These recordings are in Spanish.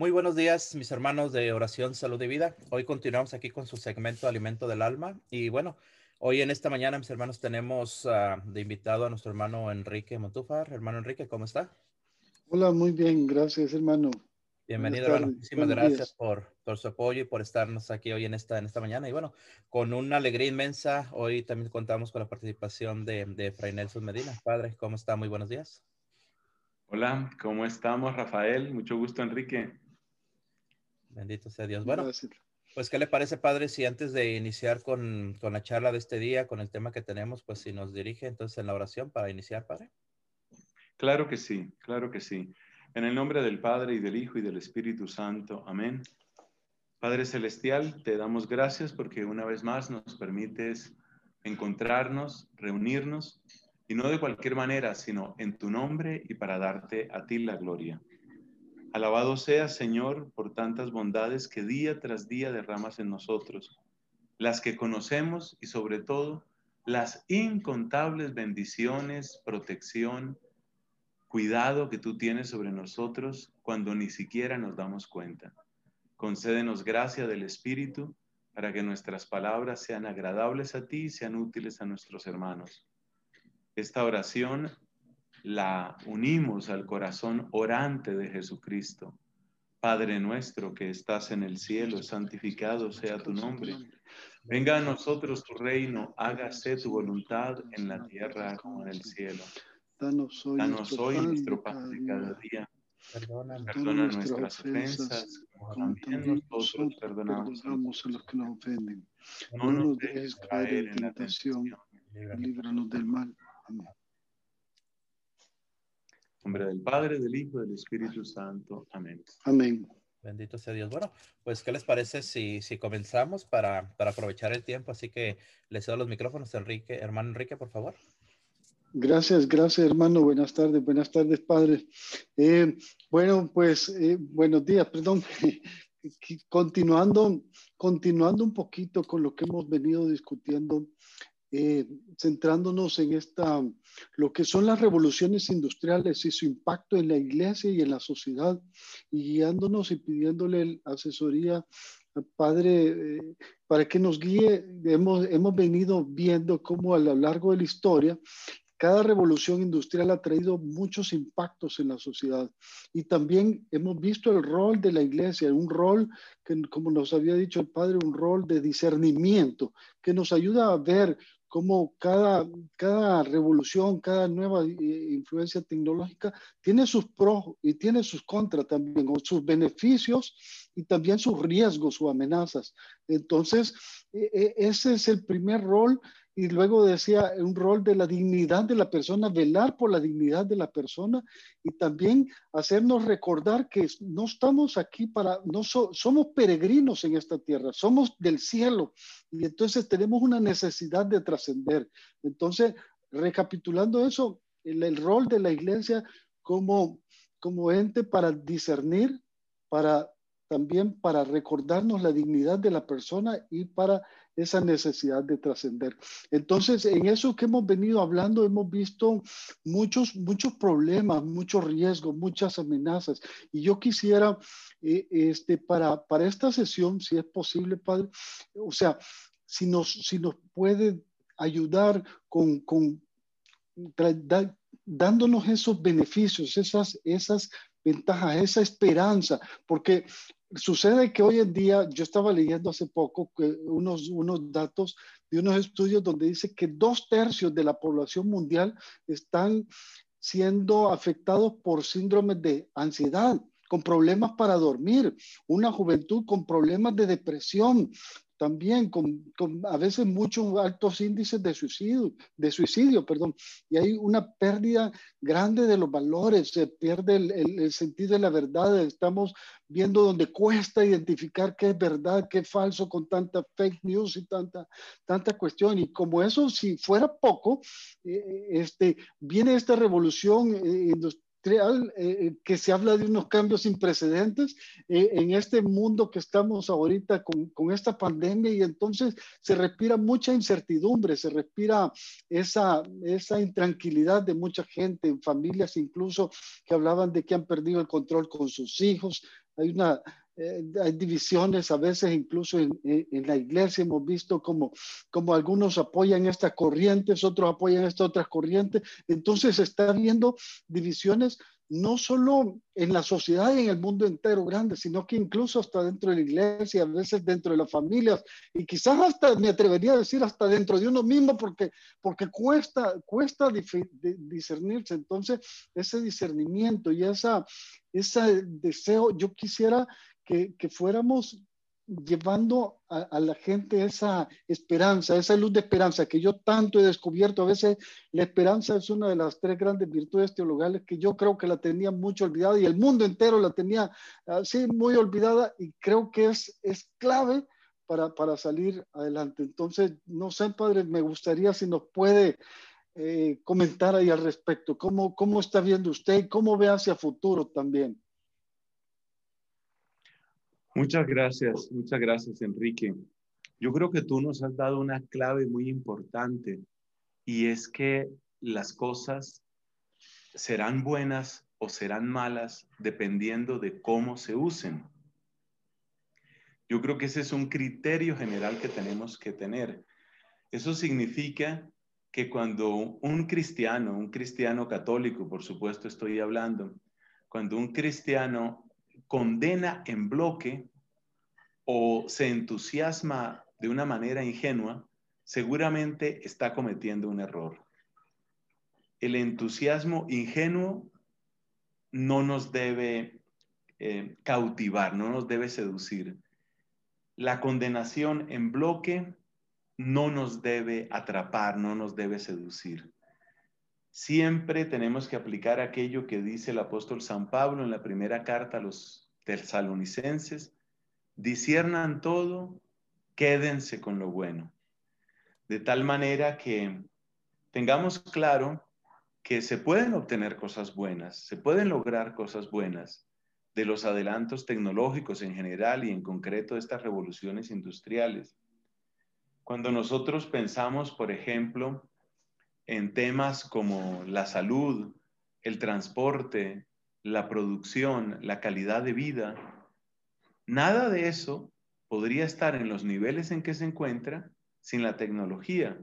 Muy buenos días, mis hermanos de Oración, Salud y Vida. Hoy continuamos aquí con su segmento Alimento del Alma. Y bueno, hoy en esta mañana, mis hermanos, tenemos uh, de invitado a nuestro hermano Enrique Montúfar. Hermano Enrique, ¿cómo está? Hola, muy bien, gracias, hermano. Bienvenido, hermano. Muchísimas gracias por, por, su apoyo y por estarnos aquí hoy en esta, en esta mañana. Y bueno, con una alegría inmensa, hoy también contamos con la participación de, de Fray Nelson Medina. Padre, ¿cómo está? Muy buenos días. Hola, ¿cómo estamos, Rafael? Mucho gusto, Enrique. Bendito sea Dios. Bueno, pues, ¿qué le parece, padre, si antes de iniciar con, con, la charla de este día, con el tema que tenemos, pues si nos dirige entonces en la oración para iniciar, padre? Claro que sí, claro que sí. En el nombre del Padre y del Hijo y del Espíritu Santo. Amén. Padre Celestial, te damos gracias porque una vez más nos permites encontrarnos, reunirnos, y no de cualquier manera, sino en tu nombre y para darte a ti la gloria. Alabado sea, Señor, por tantas bondades que día tras día derramas en nosotros, las que conocemos y sobre todo las incontables bendiciones, protección, cuidado que tú tienes sobre nosotros cuando ni siquiera nos damos cuenta. Concédenos gracia del Espíritu para que nuestras palabras sean agradables a ti y sean útiles a nuestros hermanos. Esta oración la unimos al corazón orante de Jesucristo. Padre nuestro que estás en el cielo, santificado sea tu nombre. Venga a nosotros tu reino, hágase tu voluntad en la tierra como en el cielo. Danos hoy, nuestro pan de cada día. Perdona, nuestras ofensas, como también nosotros perdonamos a los que nos ofenden. No nos dejes caer en la tentación, líbranos del mal. Amén nombre del Padre, del Hijo, y del Espíritu Santo. Amén. Amén. Bendito sea Dios. Bueno, pues, ¿qué les parece si, si comenzamos para, para aprovechar el tiempo? Así que les cedo los micrófonos, Enrique. Hermano Enrique, por favor. Gracias, gracias, hermano. Buenas tardes, buenas tardes, padre. Eh, bueno, pues, eh, buenos días, perdón. continuando, continuando un poquito con lo que hemos venido discutiendo eh, centrándonos en esta, lo que son las revoluciones industriales y su impacto en la iglesia y en la sociedad, y guiándonos y pidiéndole asesoría al Padre eh, para que nos guíe. Hemos, hemos venido viendo cómo a lo largo de la historia cada revolución industrial ha traído muchos impactos en la sociedad y también hemos visto el rol de la iglesia, un rol que, como nos había dicho el Padre, un rol de discernimiento que nos ayuda a ver cómo cada, cada revolución, cada nueva eh, influencia tecnológica tiene sus pros y tiene sus contras también, o sus beneficios y también sus riesgos o amenazas. Entonces, e, e, ese es el primer rol y luego decía un rol de la dignidad de la persona, velar por la dignidad de la persona y también hacernos recordar que no estamos aquí para, no somos peregrinos en esta tierra, somos del cielo y entonces tenemos una necesidad de trascender. Entonces, recapitulando eso, el, el, rol de la iglesia como, como ente para discernir, para también para recordarnos la dignidad de la persona y para esa necesidad de trascender. Entonces, en eso que hemos venido hablando, hemos visto muchos, muchos problemas, muchos riesgos, muchas amenazas. Y yo quisiera, eh, este, para, para esta sesión, si es posible, Padre, o sea, si nos, si nos puede ayudar con, con dándonos esos beneficios, esas, esas ventajas, esa esperanza, porque sucede que hoy en día, yo estaba leyendo hace poco unos, unos datos de unos estudios donde dice que dos tercios de la población mundial están siendo afectados por síndromes de ansiedad, con problemas para dormir, una juventud con problemas de depresión, también con, con, a veces muchos altos índices de suicidio, de suicidio, perdón, y hay una pérdida grande de los valores, se pierde el, el, sentido de la verdad, estamos viendo donde cuesta identificar qué es verdad, qué es falso con tanta fake news y tanta, tanta cuestión, y como eso, si fuera poco, eh, este, viene esta revolución eh, eh, eh, que se habla de unos cambios sin precedentes eh, en este mundo que estamos ahorita con, con, esta pandemia y entonces se respira mucha incertidumbre, se respira esa, esa intranquilidad de mucha gente, en familias incluso que hablaban de que han perdido el control con sus hijos, hay una, eh, hay divisiones, a veces incluso en, en, la iglesia hemos visto como, como algunos apoyan estas corrientes, otros apoyan estas otras corrientes. Entonces está habiendo divisiones no solo en la sociedad y en el mundo entero grande, sino que incluso hasta dentro de la iglesia, a veces dentro de las familias, y quizás hasta, me atrevería a decir, hasta dentro de uno mismo, porque, porque cuesta, cuesta discernirse. Entonces, ese discernimiento y esa, ese deseo, yo quisiera que, que fuéramos llevando a, la gente esa esperanza, esa luz de esperanza que yo tanto he descubierto. A veces la esperanza es una de las tres grandes virtudes teologales que yo creo que la tenía mucho olvidada y el mundo entero la tenía así muy olvidada y creo que es, es clave para, para salir adelante. Entonces, no sé, padre, me gustaría si nos puede eh, comentar ahí al respecto. ¿Cómo, ¿Cómo está viendo usted y cómo ve hacia futuro también? Muchas gracias, muchas gracias, Enrique. Yo creo que tú nos has dado una clave muy importante y es que las cosas serán buenas o serán malas dependiendo de cómo se usen. Yo creo que ese es un criterio general que tenemos que tener. Eso significa que cuando un cristiano, un cristiano católico, por supuesto estoy hablando, cuando un cristiano condena en bloque o se entusiasma de una manera ingenua, seguramente está cometiendo un error. El entusiasmo ingenuo no nos debe eh, cautivar, no nos debe seducir. La condenación en bloque no nos debe atrapar, no nos debe seducir. Siempre tenemos que aplicar aquello que dice el apóstol San Pablo en la primera carta a los tesalonicenses, disiernan todo, quédense con lo bueno. De tal manera que tengamos claro que se pueden obtener cosas buenas, se pueden lograr cosas buenas de los adelantos tecnológicos en general y en concreto de estas revoluciones industriales. Cuando nosotros pensamos, por ejemplo, en temas como la salud, el transporte, la producción, la calidad de vida, nada de eso podría estar en los niveles en que se encuentra sin la tecnología.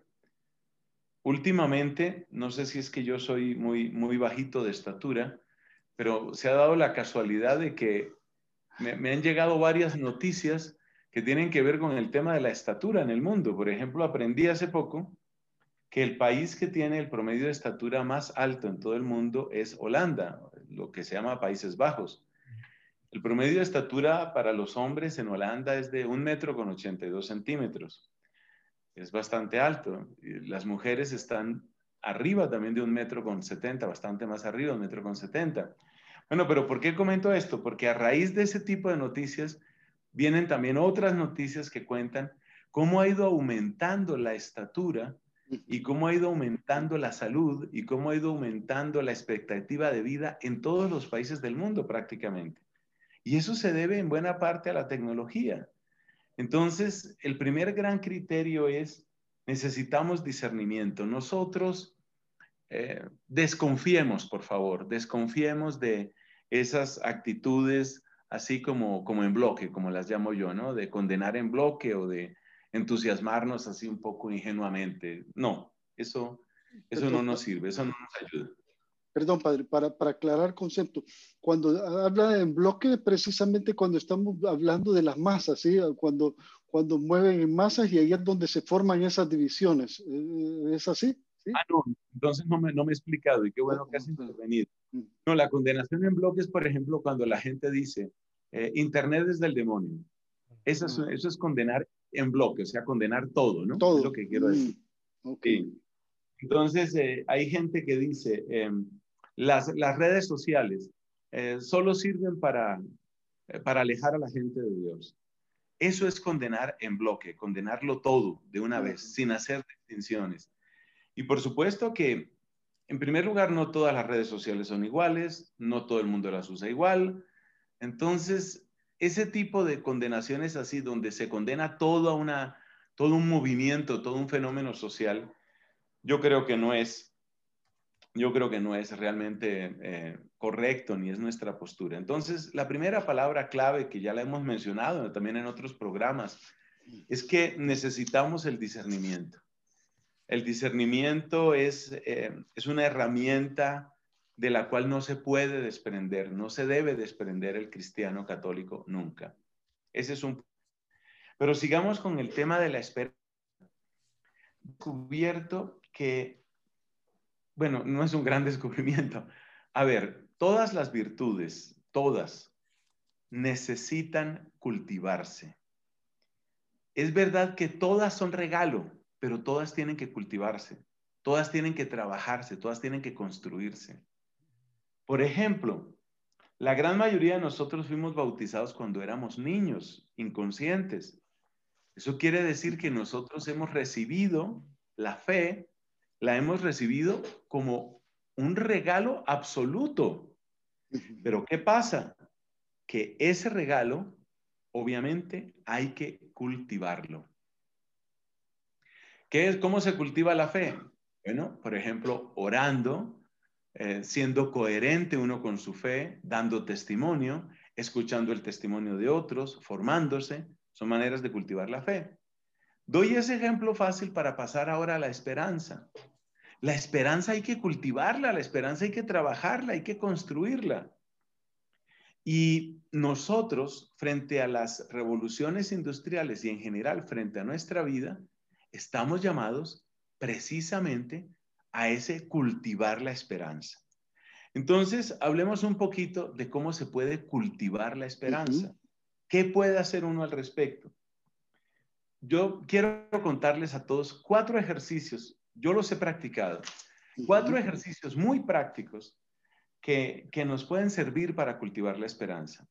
Últimamente, no sé si es que yo soy muy, muy bajito de estatura, pero se ha dado la casualidad de que me, me han llegado varias noticias que tienen que ver con el tema de la estatura en el mundo. Por ejemplo, aprendí hace poco que el país que tiene el promedio de estatura más alto en todo el mundo es Holanda, lo que se llama Países Bajos. El promedio de estatura para los hombres en Holanda es de un metro con 82 centímetros. Es bastante alto. Las mujeres están arriba también de un metro con 70, bastante más arriba, un metro con 70. Bueno, pero ¿por qué comento esto? Porque a raíz de ese tipo de noticias vienen también otras noticias que cuentan cómo ha ido aumentando la estatura y cómo ha ido aumentando la salud y cómo ha ido aumentando la expectativa de vida en todos los países del mundo prácticamente. Y eso se debe en buena parte a la tecnología. Entonces, el primer gran criterio es, necesitamos discernimiento. Nosotros eh, desconfiemos, por favor, desconfiemos de esas actitudes así como, como en bloque, como las llamo yo, ¿no? De condenar en bloque o de entusiasmarnos así un poco ingenuamente. No, eso, eso no nos sirve, eso no nos ayuda. Perdón, padre, para, para aclarar concepto, cuando habla en bloque, precisamente cuando estamos hablando de las masas, ¿sí? cuando, cuando mueven en masas y ahí es donde se forman esas divisiones. ¿E-, ¿Es así? Ah, no, entonces no me, no me he explicado y qué bueno que has intervenido. Mm. No, la condenación en bloques, por ejemplo, cuando la gente dice, eh, Internet es del demonio. Eso es, mm. eso es condenar en bloque, o sea, condenar todo, ¿no? Todo. Es lo que quiero decir. Mm, Entonces, eh, hay gente que dice, las, las, redes sociales eh, solo sirven para, eh, para alejar a la gente de Dios. Eso es condenar en bloque, condenarlo todo de una vez, sin hacer distinciones. Y por supuesto que, en primer lugar, no todas las redes sociales son iguales, no todo el mundo las usa igual. Entonces, ese tipo de condenaciones así, donde se condena todo, una, todo un movimiento, todo un fenómeno social, yo creo que no es, yo creo que no es realmente eh, correcto ni es nuestra postura. Entonces, la primera palabra clave que ya la hemos mencionado también en otros programas es que necesitamos el discernimiento. El discernimiento es, eh, es una herramienta de la cual no se puede desprender, no se debe desprender el cristiano católico nunca. Ese es un... Pero sigamos con el tema de la esperanza. Descubierto que bueno, no es un gran descubrimiento. A ver, todas las virtudes, todas, necesitan cultivarse. Es verdad que todas son regalo, pero todas tienen que cultivarse, todas tienen que trabajarse, todas tienen que construirse. Por ejemplo, la gran mayoría de nosotros fuimos bautizados cuando éramos niños, inconscientes. Eso quiere decir que nosotros hemos recibido la fe la hemos recibido como un regalo absoluto. Pero ¿qué pasa? Que ese regalo, obviamente, hay que cultivarlo. ¿Qué es, ¿Cómo se cultiva la fe? Bueno, por ejemplo, orando, eh, siendo coherente uno con su fe, dando testimonio, escuchando el testimonio de otros, formándose, son maneras de cultivar la fe. Doy ese ejemplo fácil para pasar ahora a la esperanza. La esperanza hay que cultivarla, la esperanza hay que trabajarla, hay que construirla. Y nosotros, frente a las revoluciones industriales y en general frente a nuestra vida, estamos llamados precisamente a ese cultivar la esperanza. Entonces, hablemos un poquito de cómo se puede cultivar la esperanza. ¿Qué puede hacer uno al respecto? yo quiero contarles a todos cuatro ejercicios, yo los he practicado, cuatro ejercicios muy prácticos que, que nos pueden servir para cultivar la esperanza.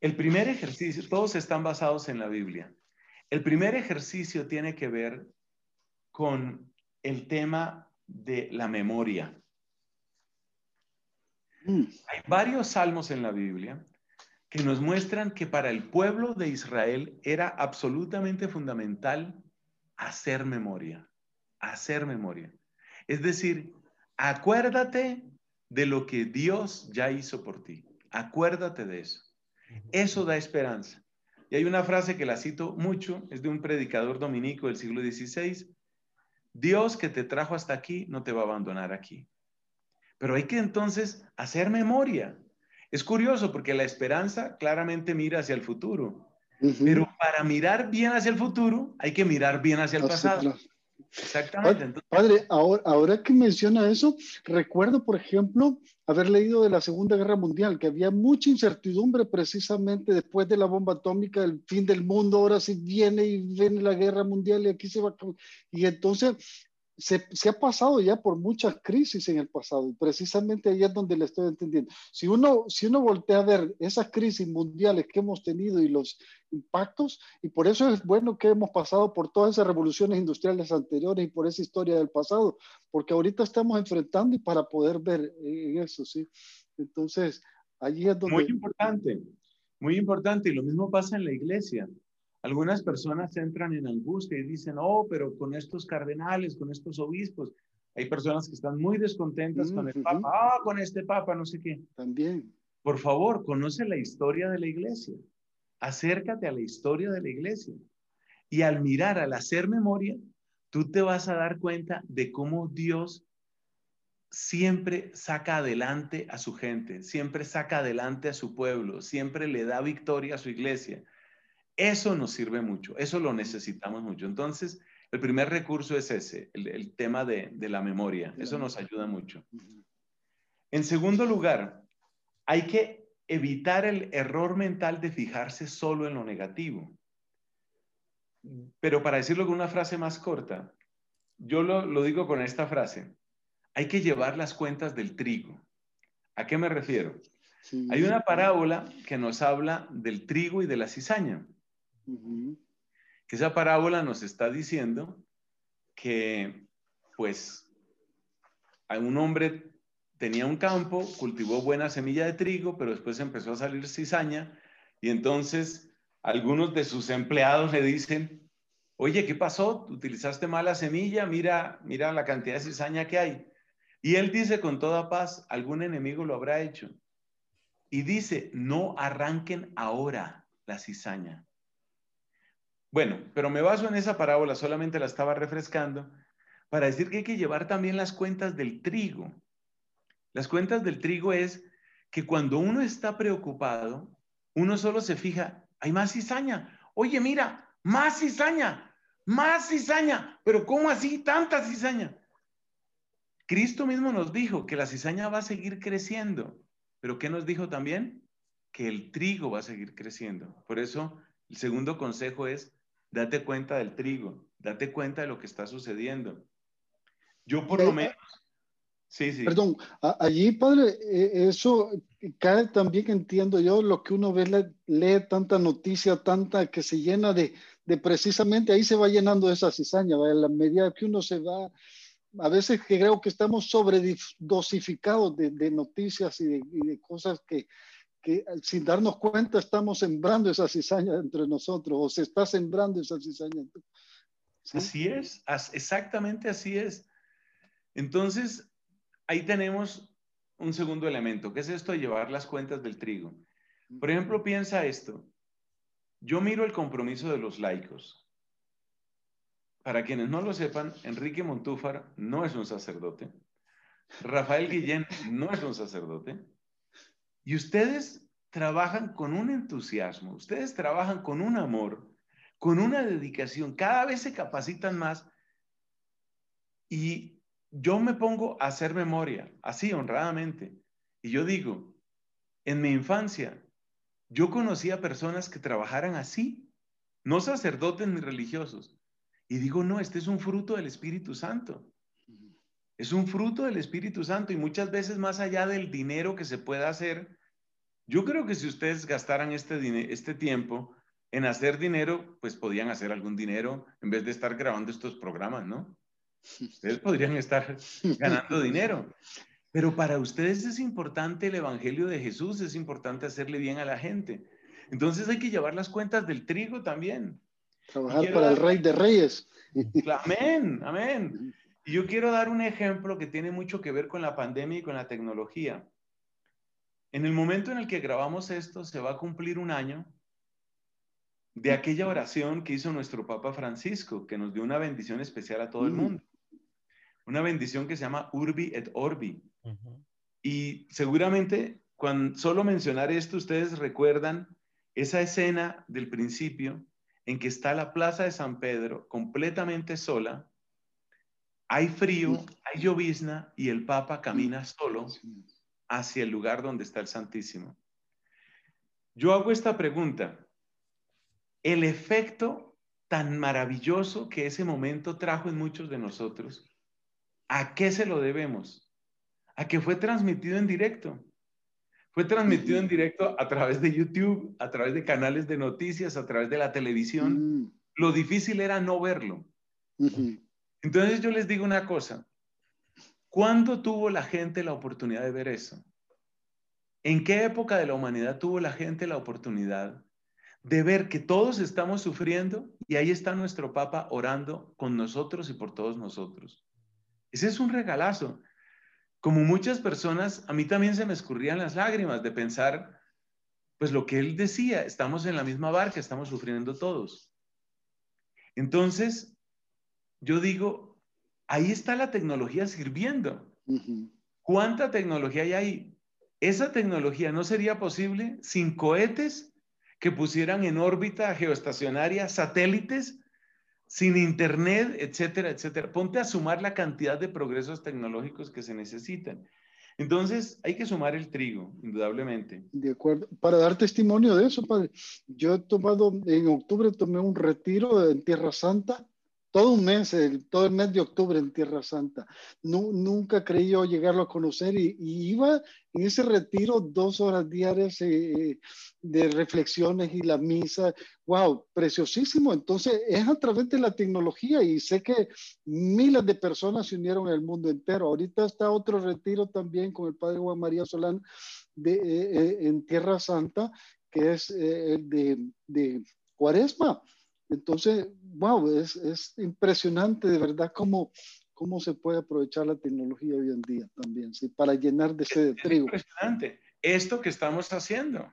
El primer ejercicio, todos están basados en la Biblia. El primer ejercicio tiene que ver con el tema de la memoria. Mm. Hay varios salmos en la Biblia que nos muestran que para el pueblo de Israel era absolutamente fundamental hacer memoria, hacer memoria. Es decir, acuérdate de lo que Dios ya hizo por ti. Acuérdate de eso. Eso da esperanza. Y hay una frase que la cito mucho, es de un predicador dominico del siglo XVI. Dios que te trajo hasta aquí no te va a abandonar aquí. Pero hay que entonces hacer memoria. Es curioso porque la esperanza claramente mira hacia el futuro, pero para mirar bien hacia el futuro hay que mirar bien hacia el pasado. Exactamente. Padre, ahora, ahora que menciona eso, recuerdo, por ejemplo, haber leído de la Segunda Guerra Mundial, que había mucha incertidumbre precisamente después de la bomba atómica, el fin del mundo, ahora sí viene y viene la guerra mundial y aquí se va. Y entonces se, ha pasado ya por muchas crisis en el pasado y precisamente ahí es donde le estoy entendiendo. Si uno, si uno voltea a ver esas crisis mundiales que hemos tenido y los impactos, y por eso es bueno que hemos pasado por todas esas revoluciones industriales anteriores y por esa historia del pasado, porque ahorita estamos enfrentando y para poder ver en eso, ¿sí? Entonces, allí es donde... Muy importante, muy importante, y lo mismo pasa en la iglesia. Algunas personas entran en angustia y dicen, oh, pero con estos cardenales, con estos obispos, hay personas que están muy descontentas con el Papa, ah, con este Papa, no sé qué. También. Por favor, conoce la historia de la iglesia. Acércate a la historia de la iglesia. Y al mirar, al hacer memoria, tú te vas a dar cuenta de cómo Dios siempre saca adelante a su gente, siempre saca adelante a su pueblo, siempre le da victoria a su iglesia. Eso nos sirve mucho, eso lo necesitamos mucho. Entonces, el primer recurso es ese, el, tema de, la memoria. Eso nos ayuda mucho. En segundo lugar, hay que evitar el error mental de fijarse solo en lo negativo. Pero para decirlo con una frase más corta, yo lo, digo con esta frase. Hay que llevar las cuentas del trigo. ¿A qué me refiero? Hay una parábola que nos habla del trigo y de la cizaña. Que esa parábola nos está diciendo que, pues, un hombre tenía un campo, cultivó buena semilla de trigo, pero después empezó a salir cizaña y entonces algunos de sus empleados le dicen, oye, ¿qué pasó? ¿Utilizaste mala semilla? Mira, mira la cantidad de cizaña que hay. Y él dice con toda paz, algún enemigo lo habrá hecho. Y dice, no arranquen ahora la cizaña. Bueno, pero me baso en esa parábola, solamente la estaba refrescando, para decir que hay que llevar también las cuentas del trigo. Las cuentas del trigo es que cuando uno está preocupado, uno solo se fija, hay más cizaña. Oye, mira, más cizaña, más cizaña. Pero ¿cómo así tanta cizaña? Cristo mismo nos dijo que la cizaña va a seguir creciendo. Pero ¿qué nos dijo también? Que el trigo va a seguir creciendo. Por eso el segundo consejo es, date cuenta del trigo, date cuenta de lo que está sucediendo. Yo por lo menos... Sí, sí. Perdón, allí, padre, e, eso cae también, entiendo yo, lo que uno ve, lee tanta noticia, tanta que se llena de, de precisamente, ahí se va llenando esa cizaña, a la medida que uno se va, a veces creo que estamos sobredosificados de, de noticias y de, cosas que, que, sin darnos cuenta estamos sembrando esa cizaña entre nosotros, o se está sembrando esa cizaña. Así es, exactamente así es. Entonces, ahí tenemos un segundo elemento, que es esto de llevar las cuentas del trigo. Por ejemplo, piensa esto. Yo miro el compromiso de los laicos. Para quienes no lo sepan, Enrique Montúfar no es un sacerdote. Rafael Guillén no es un sacerdote. Y ustedes trabajan con un entusiasmo, ustedes trabajan con un amor, con una dedicación, cada vez se capacitan más. Y yo me pongo a hacer memoria, así honradamente, y yo digo, en mi infancia, yo conocía personas que trabajaran así, no sacerdotes ni religiosos, y digo, no, este es un fruto del Espíritu Santo. Es un fruto del Espíritu Santo y muchas veces más allá del dinero que se pueda hacer, yo creo que si ustedes gastaran este, este tiempo en hacer dinero, pues podían hacer algún dinero en vez de estar grabando estos programas, ¿no? Ustedes podrían estar ganando dinero. Pero para ustedes es importante el Evangelio de Jesús, es importante hacerle bien a la gente. Entonces hay que llevar las cuentas del trigo también. Trabajar para el Rey de Reyes. Amén, amén. Y yo quiero dar un ejemplo que tiene mucho que ver con la pandemia y con la tecnología. En el momento en el que grabamos esto, se va a cumplir un año de aquella oración que hizo nuestro Papa Francisco, que nos dio una bendición especial a todo el mundo. Una bendición que se llama Urbi et Orbi. Y seguramente, cuando solo mencionar esto, ustedes recuerdan esa escena del principio en que está la plaza de San Pedro completamente sola, hay frío, hay llovizna y el Papa camina solo hacia el lugar donde está el Santísimo. Yo hago esta pregunta. El efecto tan maravilloso que ese momento trajo en muchos de nosotros, ¿A qué se lo debemos? A que fue transmitido en directo. Fue transmitido en directo a través de YouTube, a través de canales de noticias, a través de la televisión. Mm. Lo difícil era no verlo. Entonces yo les digo una cosa. ¿Cuándo tuvo la gente la oportunidad de ver eso? ¿En qué época de la humanidad tuvo la gente la oportunidad de ver que todos estamos sufriendo y ahí está nuestro Papa orando con nosotros y por todos nosotros? Ese es un regalazo. Como muchas personas, a mí también se me escurrían las lágrimas de pensar, pues lo que él decía, estamos en la misma barca, estamos sufriendo todos. Entonces, yo digo, ahí está la tecnología sirviendo. ¿Cuánta tecnología hay ahí? Esa tecnología no sería posible sin cohetes que pusieran en órbita geoestacionaria satélites sin internet, etcétera, etcétera. Ponte a sumar la cantidad de progresos tecnológicos que se necesitan. Entonces, hay que sumar el trigo, indudablemente. De acuerdo. Para dar testimonio de eso, padre, yo he tomado, en octubre tomé un retiro en Tierra Santa todo un mes, todo el mes de octubre en Tierra Santa. nunca creí yo llegarlo a conocer y, iba en ese retiro dos horas diarias eh, de reflexiones y la misa. ¡Wow! Preciosísimo. Entonces es a través de la tecnología y sé que miles de personas se unieron el mundo entero. Ahorita está otro retiro también con el Padre Juan María Solán de, eh, eh, en Tierra Santa, que es de, de Cuaresma entonces, wow, es, es impresionante de verdad cómo, cómo se puede aprovechar la tecnología hoy en día también, ¿sí? para llenar de sed de trigo. Impresionante. Esto que estamos haciendo.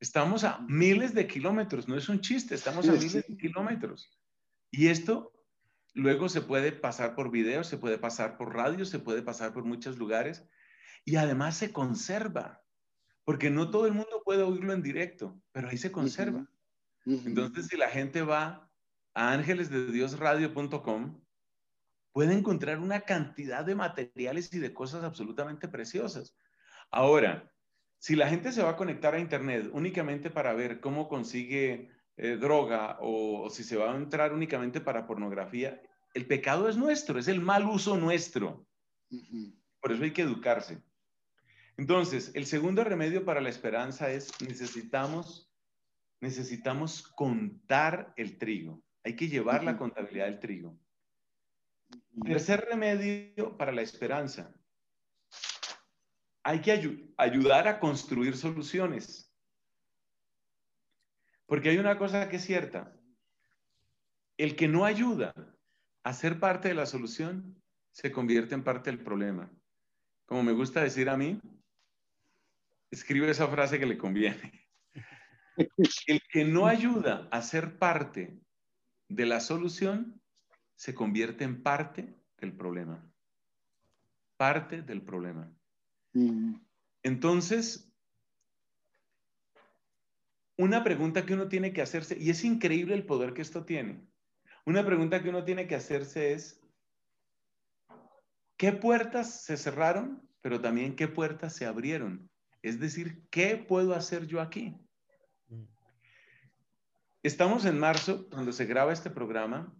Estamos a miles de kilómetros, no es un chiste, estamos a miles de kilómetros. Y esto luego se puede pasar por video, se puede pasar por radio, se puede pasar por muchos lugares y además se conserva, porque no todo el mundo puede oírlo en directo, pero ahí se conserva. Entonces, si la gente va a ángelesdediosradio.com, puede encontrar una cantidad de materiales y de cosas absolutamente preciosas. Ahora, si la gente se va a conectar a Internet únicamente para ver cómo consigue eh, droga o, si se va a entrar únicamente para pornografía, el pecado es nuestro, es el mal uso nuestro. Por eso hay que educarse. Entonces, el segundo remedio para la esperanza es necesitamos, necesitamos contar el trigo. Hay que llevar la contabilidad del trigo. Tercer remedio para la esperanza. Hay que ayudar a construir soluciones. Porque hay una cosa que es cierta. El que no ayuda a ser parte de la solución se convierte en parte del problema. Como me gusta decir a mí, escribe esa frase que le conviene. El que no ayuda a ser parte de la solución se convierte en parte del problema. Parte del problema. Mm. Entonces, una pregunta que uno tiene que hacerse, y es increíble el poder que esto tiene, una pregunta que uno tiene que hacerse es, ¿qué puertas se cerraron, pero también qué puertas se abrieron? Es decir, ¿qué puedo hacer yo aquí? Estamos en marzo, cuando se graba este programa,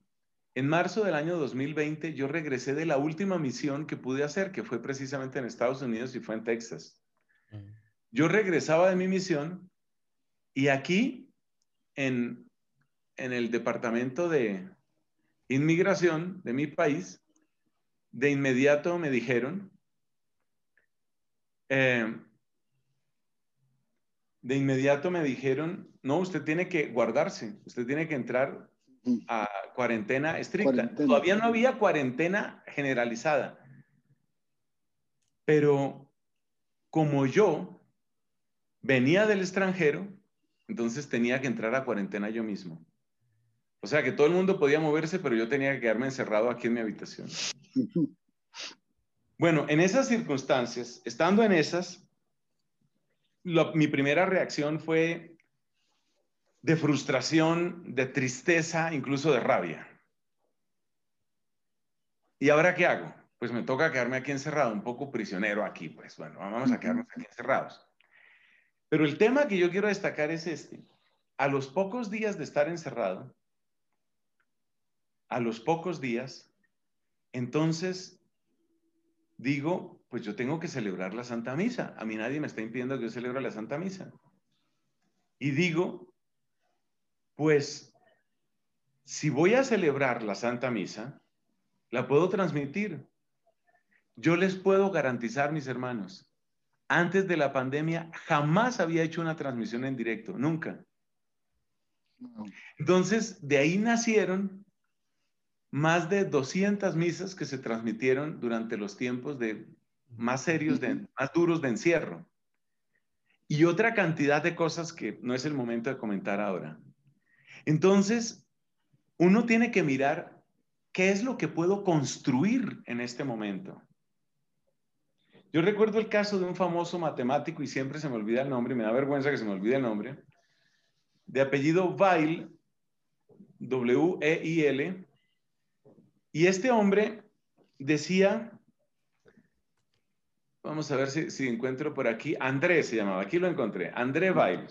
en marzo del año 2020 yo regresé de la última misión que pude hacer, que fue precisamente en Estados Unidos y fue en Texas. Mm. Yo regresaba de mi misión y aquí, en, el departamento de inmigración de mi país, de inmediato me dijeron, eh, de inmediato me dijeron, no, usted tiene que guardarse, usted tiene que entrar a cuarentena estricta. Todavía no había cuarentena generalizada. Pero como yo venía del extranjero, entonces tenía que entrar a cuarentena yo mismo. O sea que todo el mundo podía moverse, pero yo tenía que quedarme encerrado aquí en mi habitación. Bueno, en esas circunstancias, estando en esas, mi primera reacción fue de frustración, de tristeza, incluso de rabia. ¿Y ahora qué hago? Pues me toca quedarme aquí encerrado, un poco prisionero aquí, pues bueno, vamos a quedarnos aquí encerrados. Pero el tema que yo quiero destacar es este. A los pocos días de estar encerrado, a los pocos días, entonces digo, pues yo tengo que celebrar la Santa Misa. A mí nadie me está impidiendo que yo celebre la Santa Misa. Y digo, pues si voy a celebrar la Santa Misa, la puedo transmitir. Yo les puedo garantizar, mis hermanos, antes de la pandemia jamás había hecho una transmisión en directo, nunca. Entonces, de ahí nacieron más de 200 misas que se transmitieron durante los tiempos de más serios, de, más duros de encierro. Y otra cantidad de cosas que no es el momento de comentar ahora. Entonces, uno tiene que mirar qué es lo que puedo construir en este momento. Yo recuerdo el caso de un famoso matemático, y siempre se me olvida el nombre, y me da vergüenza que se me olvide el nombre, de apellido Weil, W-E-I-L, y este hombre decía, vamos a ver si, encuentro por aquí, André se llamaba, aquí lo encontré, André Weil.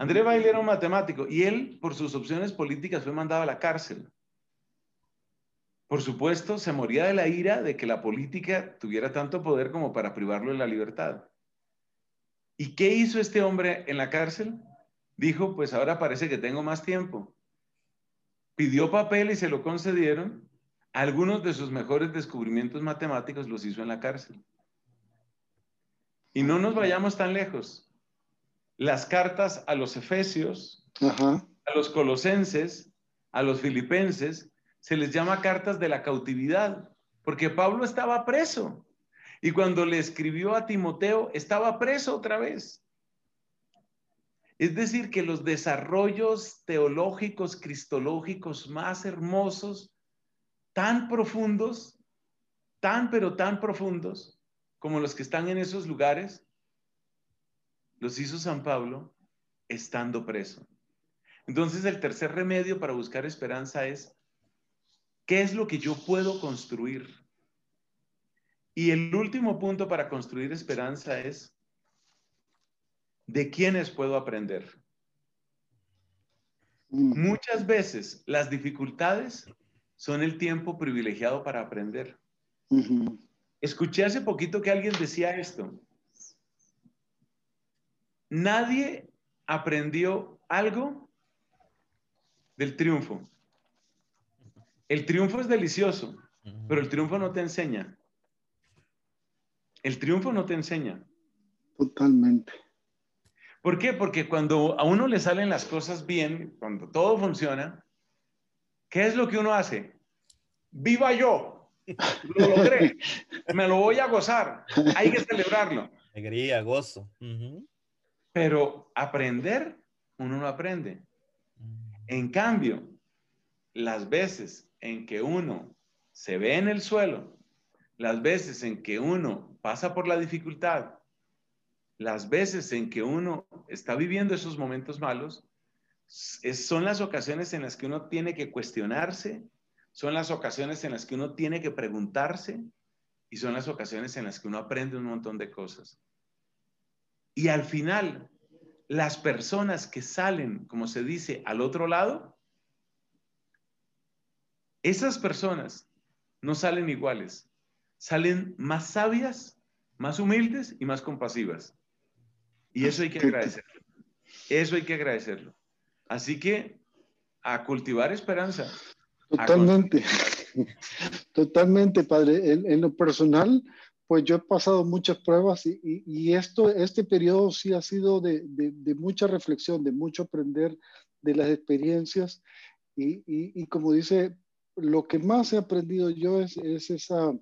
André Bailey era un matemático y él, por sus opciones políticas, fue mandado a la cárcel. Por supuesto, se moría de la ira de que la política tuviera tanto poder como para privarlo de la libertad. ¿Y qué hizo este hombre en la cárcel? Dijo, pues ahora parece que tengo más tiempo. Pidió papel y se lo concedieron. Algunos de sus mejores descubrimientos matemáticos los hizo en la cárcel. Y no nos vayamos tan lejos las cartas a los efesios, a los colosenses, a los filipenses, se les llama cartas de la cautividad, porque Pablo estaba preso. Y cuando le escribió a Timoteo, estaba preso otra vez. Es decir, que los desarrollos teológicos, cristológicos más hermosos, tan profundos, tan pero tan profundos, como los que están en esos lugares, los hizo San Pablo estando preso. Entonces el tercer remedio para buscar esperanza es, ¿qué es lo que yo puedo construir? Y el último punto para construir esperanza es, ¿de quiénes puedo aprender? Mm. Muchas veces las dificultades son el tiempo privilegiado para aprender. Escuché hace poquito que alguien decía esto. Nadie aprendió algo del triunfo. El triunfo es delicioso, pero el triunfo no te enseña. El triunfo no te enseña. Totalmente. ¿Por qué? Porque cuando a uno le salen las cosas bien, cuando todo funciona, ¿qué es lo que uno hace? Viva yo. Lo logré. Me lo voy a gozar. Hay que celebrarlo. Alegría, gozo. Pero aprender, uno no aprende. En cambio, las veces en que uno se ve en el suelo, las veces en que uno pasa por la dificultad, las veces en que uno está viviendo esos momentos malos, son las ocasiones en las que uno tiene que cuestionarse, son las ocasiones en las que uno tiene que preguntarse y son las ocasiones en las que uno aprende un montón de cosas. Y al final, las personas que salen, como se dice, al otro lado, esas personas no salen iguales, salen más sabias, más humildes y más compasivas. Y eso hay que agradecerlo. Eso hay que agradecerlo. Así que a cultivar esperanza. Totalmente. Totalmente, padre. En, lo personal, pues yo he pasado muchas pruebas y, esto, este periodo sí ha sido de, mucha reflexión, de mucho aprender de las experiencias y, como dice, lo que más he aprendido yo es, es, esa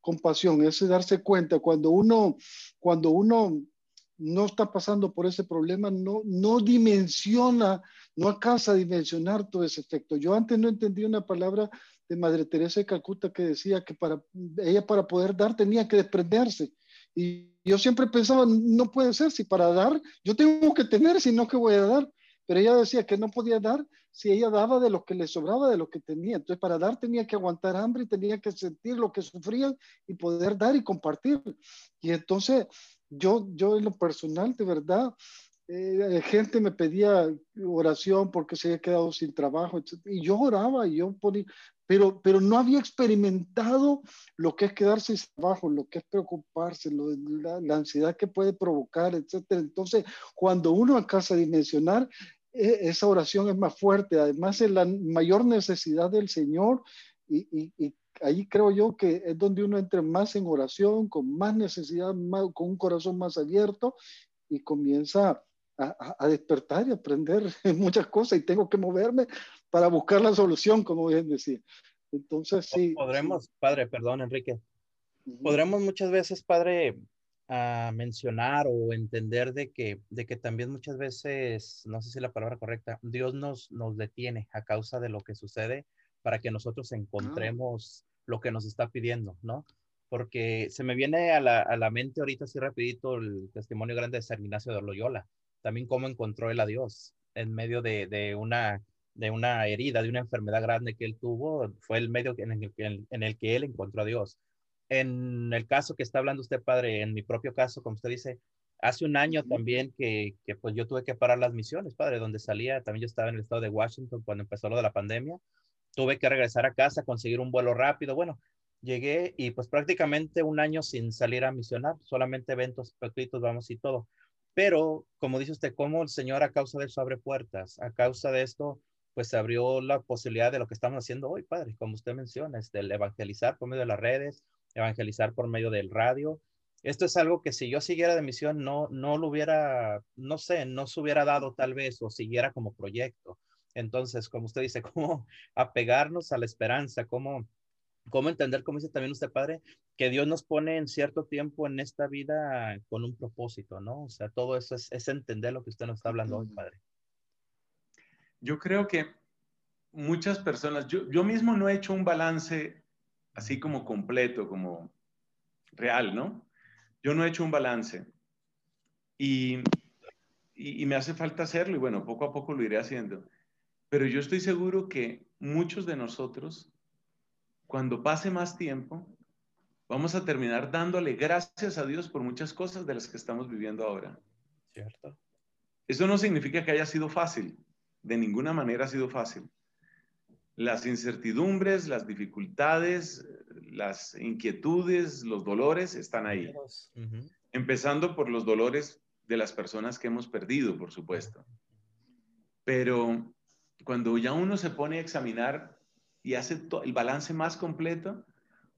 compasión, ese darse cuenta cuando uno, cuando uno no está pasando por ese problema, no, no dimensiona, no alcanza a dimensionar todo ese efecto. Yo antes no entendía una palabra de Madre Teresa de Calcuta que decía que para ella para poder dar tenía que desprenderse. Y yo siempre pensaba, no puede ser, si para dar, yo tengo que tener, si no, que voy a dar? Pero ella decía que no podía dar si ella daba de lo que le sobraba, de lo que tenía. Entonces, para dar tenía que aguantar hambre y tenía que sentir lo que sufrían y poder dar y compartir. Y entonces, yo, yo en lo personal, de verdad, eh, gente me pedía oración porque se había quedado sin trabajo, y yo oraba y yo ponía, pero, pero no había experimentado lo que es quedarse sin trabajo, lo que es preocuparse, lo, la, la, ansiedad que puede provocar, etc. Entonces, cuando uno alcanza a dimensionar, e, esa oración es más fuerte, además es la mayor necesidad del Señor y, y, y ahí creo yo que es donde uno entra más en oración, con más necesidad, más, con un corazón más abierto y comienza a, despertar y aprender muchas cosas y tengo que moverme para buscar la solución, como bien decía. Entonces, sí. Podremos, padre, perdón, Enrique. Podremos muchas veces, padre, a mencionar o entender de que, de que también muchas veces, no sé si la palabra correcta, Dios nos, nos detiene a causa de lo que sucede para que nosotros ah. encontremos lo que nos está pidiendo, ¿no? Porque se me viene a la, a la mente ahorita así rapidito el testimonio grande de San Ignacio de Loyola, también cómo encontró él a Dios en medio de, una, de una herida, de una enfermedad grande que él tuvo, fue el medio en el, en el que él encontró a Dios. En el caso que está hablando usted, padre, en mi propio caso, como usted dice, hace un año también que, que, pues yo tuve que parar las misiones, padre, donde salía, también yo estaba en el estado de Washington cuando empezó lo de la pandemia, tuve que regresar a casa, conseguir un vuelo rápido, bueno, llegué y pues prácticamente un año sin salir a misionar, solamente eventos pequeños, vamos y todo. Pero, como dice usted, cómo el Señor a causa de eso abre puertas, a causa de esto, pues abrió la posibilidad de lo que estamos haciendo hoy, Padre, como usted menciona, es el evangelizar por medio de las redes, evangelizar por medio del radio. Esto es algo que si yo siguiera de misión, no, no lo hubiera, no sé, no se hubiera dado tal vez o siguiera como proyecto. Entonces, como usted dice, cómo apegarnos a la esperanza, cómo, cómo entender, como dice también usted, padre, que Dios nos pone en cierto tiempo en esta vida con un propósito, ¿no? O sea, todo eso es, es entender lo que usted nos está hablando hoy, padre. Yo creo que muchas personas, yo, yo mismo no he hecho un balance así como completo, como real, ¿no? Yo no he hecho un balance y, y, y me hace falta hacerlo y bueno, poco a poco lo iré haciendo. Pero yo estoy seguro que muchos de nosotros, cuando pase más tiempo, vamos a terminar dándole gracias a Dios por muchas cosas de las que estamos viviendo ahora. Cierto. Eso no significa que haya sido fácil, de ninguna manera ha sido fácil las incertidumbres, las dificultades, las inquietudes, los dolores están ahí. Empezando por los dolores de las personas que hemos perdido, por supuesto. Pero cuando ya uno se pone a examinar y hace el balance más completo,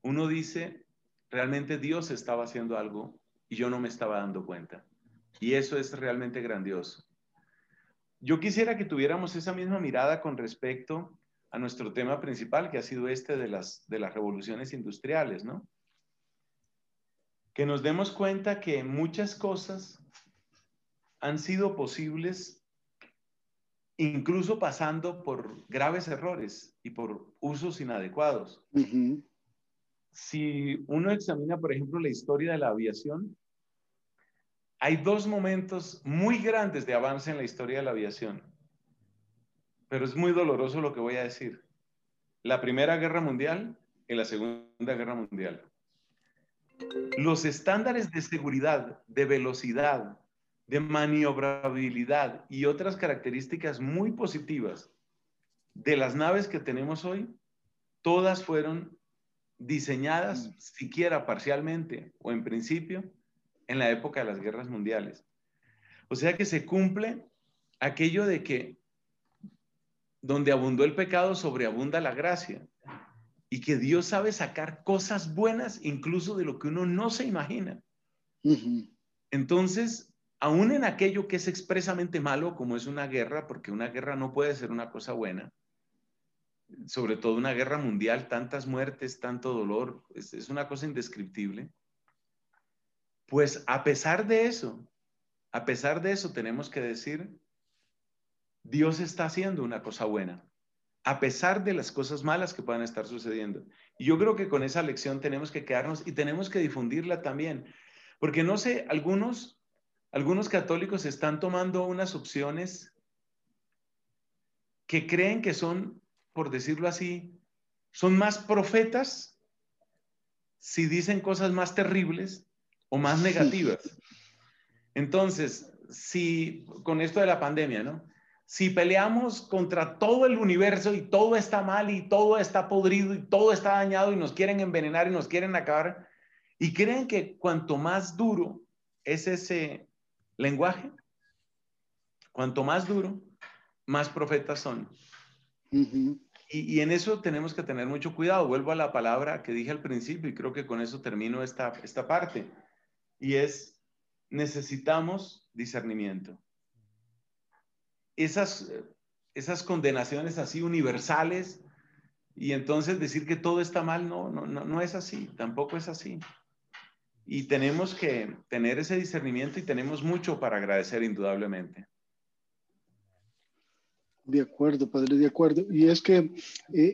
uno dice, realmente Dios estaba haciendo algo y yo no me estaba dando cuenta. Y eso es realmente grandioso. Yo quisiera que tuviéramos esa misma mirada con respecto a nuestro tema principal, que ha sido este de las, de las revoluciones industriales, ¿no? Que nos demos cuenta que muchas cosas han sido posibles incluso pasando por graves errores y por usos inadecuados. Si uno examina, por ejemplo, la historia de la aviación, hay dos momentos muy grandes de avance en la historia de la aviación pero es muy doloroso lo que voy a decir. La Primera Guerra Mundial y la Segunda Guerra Mundial. Los estándares de seguridad, de velocidad, de maniobrabilidad y otras características muy positivas de las naves que tenemos hoy, todas fueron diseñadas, siquiera parcialmente o en principio, en la época de las guerras mundiales. O sea que se cumple aquello de que donde abundó el pecado, sobreabunda la gracia. Y que Dios sabe sacar cosas buenas incluso de lo que uno no se imagina. Entonces, aún en aquello que es expresamente malo, como es una guerra, porque una guerra no puede ser una cosa buena, sobre todo una guerra mundial, tantas muertes, tanto dolor, es, una cosa indescriptible. Pues a pesar de eso, a pesar de eso, tenemos que decir Dios está haciendo una cosa buena, a pesar de las cosas malas que puedan estar sucediendo. Y yo creo que con esa lección tenemos que quedarnos y tenemos que difundirla también, porque no sé, algunos, algunos católicos están tomando unas opciones que creen que son, por decirlo así, son más profetas si dicen cosas más terribles o más negativas. Entonces, si con esto de la pandemia, ¿no? si peleamos contra todo el universo y todo está mal y todo está podrido y todo está dañado y nos quieren envenenar y nos quieren acabar, y creen que cuanto más duro es ese lenguaje, cuanto más duro, más profetas son. Y, en eso tenemos que tener mucho cuidado. Vuelvo a la palabra que dije al principio y creo que con eso termino esta, esta parte. Y es, necesitamos discernimiento esas, esas condenaciones así universales y entonces decir que todo está mal, no, no, no, no es así, tampoco es así. Y tenemos que tener ese discernimiento y tenemos mucho para agradecer indudablemente. De acuerdo, padre, de acuerdo. Y es que, eh,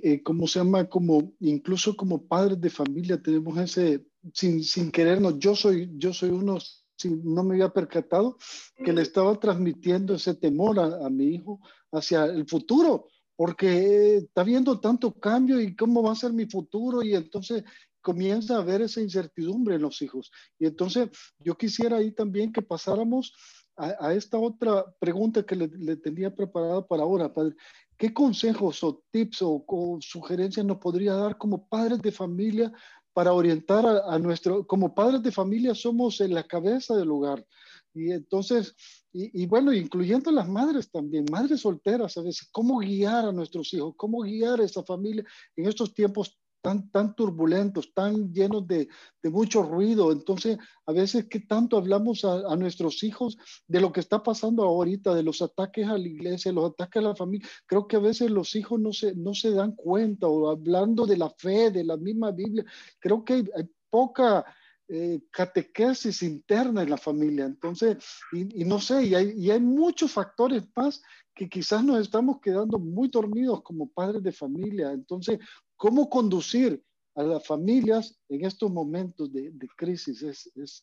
eh, como se llama, como incluso como padres de familia tenemos ese, sin, sin querernos, yo soy, yo soy uno si no me había percatado que le estaba transmitiendo ese temor a, mi hijo hacia el futuro, porque está viendo tanto cambio y cómo va a ser mi futuro y entonces comienza a ver esa incertidumbre en los hijos. Y entonces yo quisiera ahí también que pasáramos a, esta otra pregunta que le, tenía preparada para ahora, padre. ¿Qué consejos o tips o, o, sugerencias nos podría dar como padres de familia para orientar a, nuestro, como padres de familia somos en la cabeza del hogar. Y entonces, y, bueno, incluyendo las madres también, madres solteras, a veces, cómo guiar a nuestros hijos, cómo guiar a esa familia en estos tiempos tan, tan turbulentos, tan llenos de, de mucho ruido. Entonces, a veces, ¿qué tanto hablamos a, a, nuestros hijos de lo que está pasando ahorita, de los ataques a la iglesia, los ataques a la familia? Creo que a veces los hijos no se, no se dan cuenta o hablando de la fe, de la misma Biblia, creo que hay, hay poca eh, catequesis interna en la familia. Entonces, y, y no sé, y hay, y hay, muchos factores más que quizás nos estamos quedando muy dormidos como padres de familia. Entonces, ¿cómo conducir a las familias en estos momentos de, de crisis? Es, es,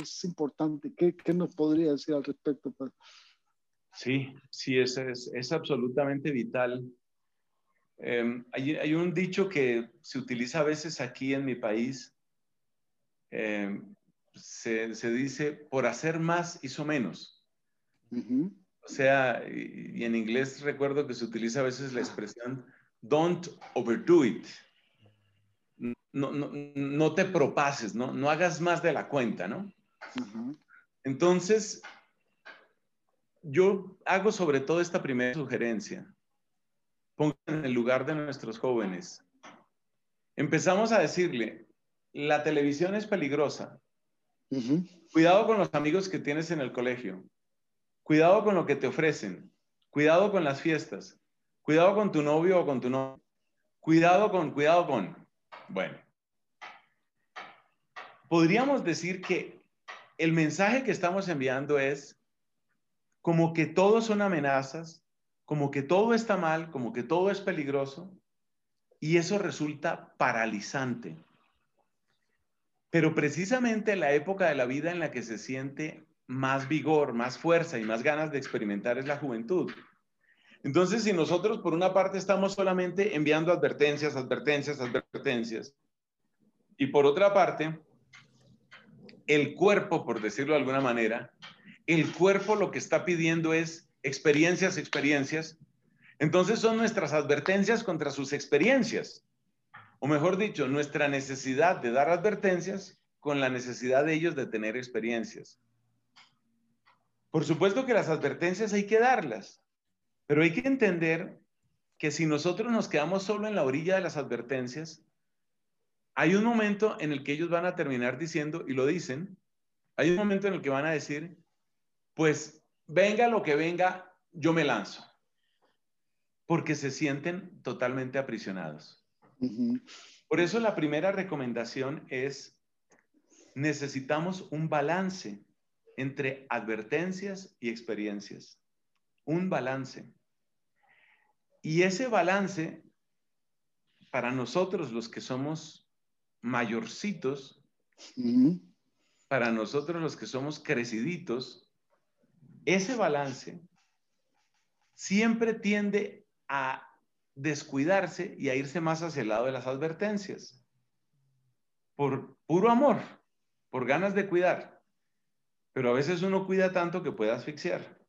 es importante. ¿Qué, ¿Qué, nos podría decir al respecto? Sí, sí, es, es, es absolutamente vital. Eh, hay, hay un dicho que se utiliza a veces aquí en mi país, eh, se, se, dice, por hacer más hizo menos. Uh -huh. O sea, y, y, en inglés recuerdo que se utiliza a veces la expresión, don't overdo it. No, no, no te propases, ¿no? no hagas más de la cuenta, ¿no? Uh -huh. Entonces, yo hago sobre todo esta primera sugerencia. Pongan en el lugar de nuestros jóvenes. Empezamos a decirle, la televisión es peligrosa. Uh -huh. Cuidado con los amigos que tienes en el colegio. Cuidado con lo que te ofrecen. Cuidado con las fiestas. Cuidado con tu novio o con tu novio. Cuidado con, cuidado con. Bueno. Podríamos decir que el mensaje que estamos enviando es como que todo son amenazas, como que todo está mal, como que todo es peligroso, y eso resulta paralizante. Pero precisamente la época de la vida en la que se siente más vigor, más fuerza y más ganas de experimentar es la juventud. Entonces, si nosotros por una parte estamos solamente enviando advertencias, advertencias, advertencias, y por otra parte, el cuerpo, por decirlo de alguna manera, el cuerpo lo que está pidiendo es experiencias, experiencias, entonces son nuestras advertencias contra sus experiencias o mejor dicho, nuestra necesidad de dar advertencias con la necesidad de ellos de tener experiencias. Por supuesto que las advertencias hay que darlas, pero hay que entender que si nosotros nos quedamos solo en la orilla de las advertencias, hay un momento en el que ellos van a terminar diciendo, y lo dicen, hay un momento en el que van a decir, pues venga lo que venga, yo me lanzo, porque se sienten totalmente aprisionados. Por eso la primera recomendación es, necesitamos un balance entre advertencias y experiencias. Un balance. Y ese balance, para nosotros los que somos mayorcitos, uh -huh. para nosotros los que somos creciditos, ese balance siempre tiende a descuidarse y a irse más hacia el lado de las advertencias. Por puro amor, por ganas de cuidar. Pero a veces uno cuida tanto que puede asfixiar.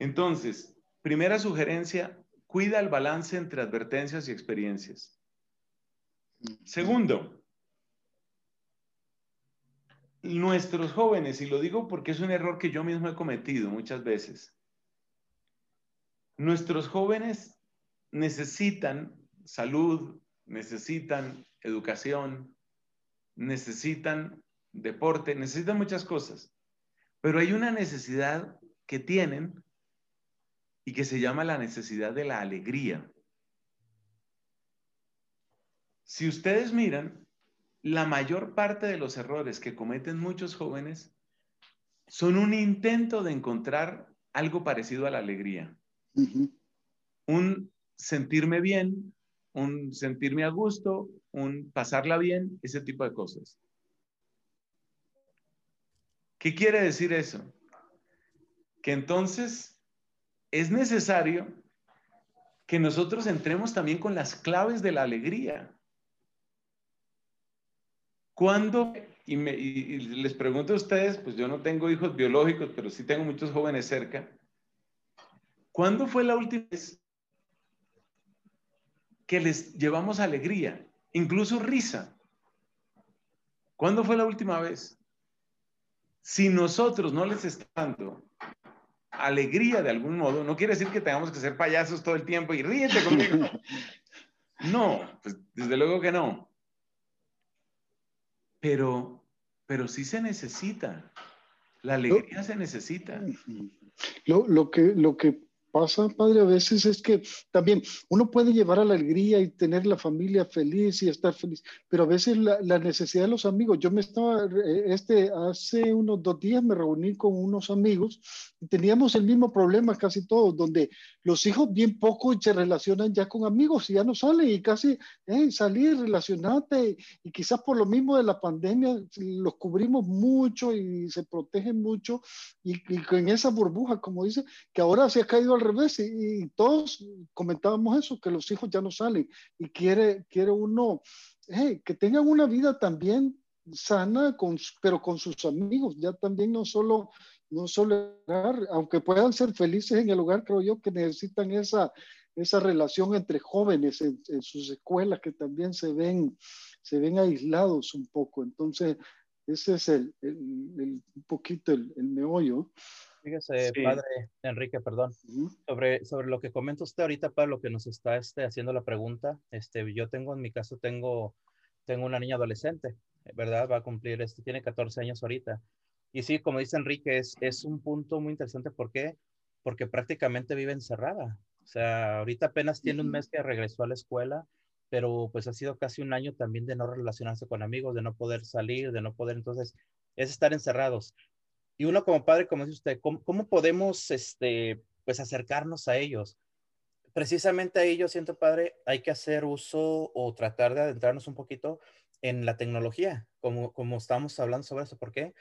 Entonces, primera sugerencia, cuida el balance entre advertencias y experiencias. Segundo, nuestros jóvenes, y lo digo porque es un error que yo mismo he cometido muchas veces, nuestros jóvenes necesitan salud, necesitan educación, necesitan deporte, necesitan muchas cosas. Pero hay una necesidad que tienen y que se llama la necesidad de la alegría. Si ustedes miran, la mayor parte de los errores que cometen muchos jóvenes son un intento de encontrar algo parecido a la alegría. Uh -huh. Un sentirme bien, un sentirme a gusto, un pasarla bien, ese tipo de cosas. ¿Qué quiere decir eso? Que entonces es necesario que nosotros entremos también con las claves de la alegría. ¿Cuándo? Y, y, les pregunto a ustedes, pues yo no tengo hijos biológicos, pero sí tengo muchos jóvenes cerca. ¿Cuándo fue la última vez que les llevamos alegría, incluso risa. ¿Cuándo fue la última vez? Si nosotros no les estamos dando alegría de algún modo, no quiere decir que tengamos que ser payasos todo el tiempo y ríete conmigo. No, pues desde luego que no. Pero, pero sí se necesita. La alegría se necesita. Lo, lo, que, lo que pasa, padre, a veces es que también uno puede llevar a la alegría y tener la familia feliz y estar feliz, pero a veces la, la, necesidad de los amigos. Yo me estaba, eh, este, hace unos dos días me reuní con unos amigos y teníamos el mismo problema casi todos, donde los hijos bien poco se relacionan ya con amigos y ya no salen y casi eh, salir, relacionate y quizás por lo mismo de la pandemia los cubrimos mucho y se protegen mucho y, y esa burbuja, como dice, que ahora se ha caído al revés y, todos comentábamos eso, que los hijos ya no salen y quiere, quiere uno que tengan una vida también sana, con, pero con sus amigos, ya también no solo, no solo, aunque puedan ser felices en el hogar, creo yo que necesitan esa, esa relación entre jóvenes en, sus escuelas que también se ven, se ven aislados un poco. Entonces, ese es el, el, un poquito el, el meollo. Fíjese, padre Enrique, perdón, sobre, sobre lo que comenta usted ahorita, para lo que nos está este, haciendo la pregunta, este, yo tengo en mi caso, tengo, tengo una niña adolescente, ¿verdad? Va a cumplir, este, tiene 14 años ahorita. Y sí, como dice Enrique, es, es un punto muy interesante. ¿Por qué? Porque prácticamente vive encerrada. O sea, ahorita apenas tiene un mes que regresó a la escuela, pero pues ha sido casi un año también de no relacionarse con amigos, de no poder salir, de no poder, entonces, es estar encerrados y uno como padre, como dice usted, ¿cómo, podemos este, pues acercarnos a ellos? Precisamente a ellos, siento padre, hay que hacer uso o tratar de adentrarnos un poquito en la tecnología, como, como estamos hablando sobre eso. ¿Por qué?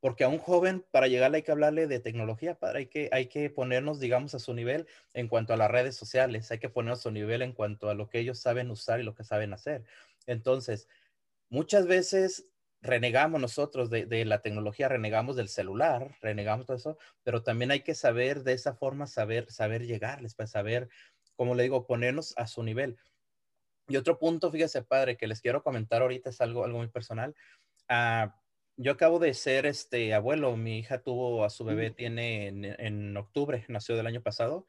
Porque a un joven, para llegarle hay que hablarle de tecnología, padre, hay que, hay que ponernos, digamos, a su nivel en cuanto a las redes sociales, hay que ponernos a su nivel en cuanto a lo que ellos saben usar y lo que saben hacer. Entonces, muchas veces renegamos nosotros de, la tecnología, renegamos del celular, renegamos todo eso, pero también hay que saber de esa forma, saber, saber llegarles, para pues, saber, como le digo, ponernos a su nivel. Y otro punto, fíjese, padre, que les quiero comentar ahorita es algo, algo muy personal. Ah, yo acabo de ser este abuelo, mi hija tuvo a su bebé, tiene en, en octubre, nació del año pasado,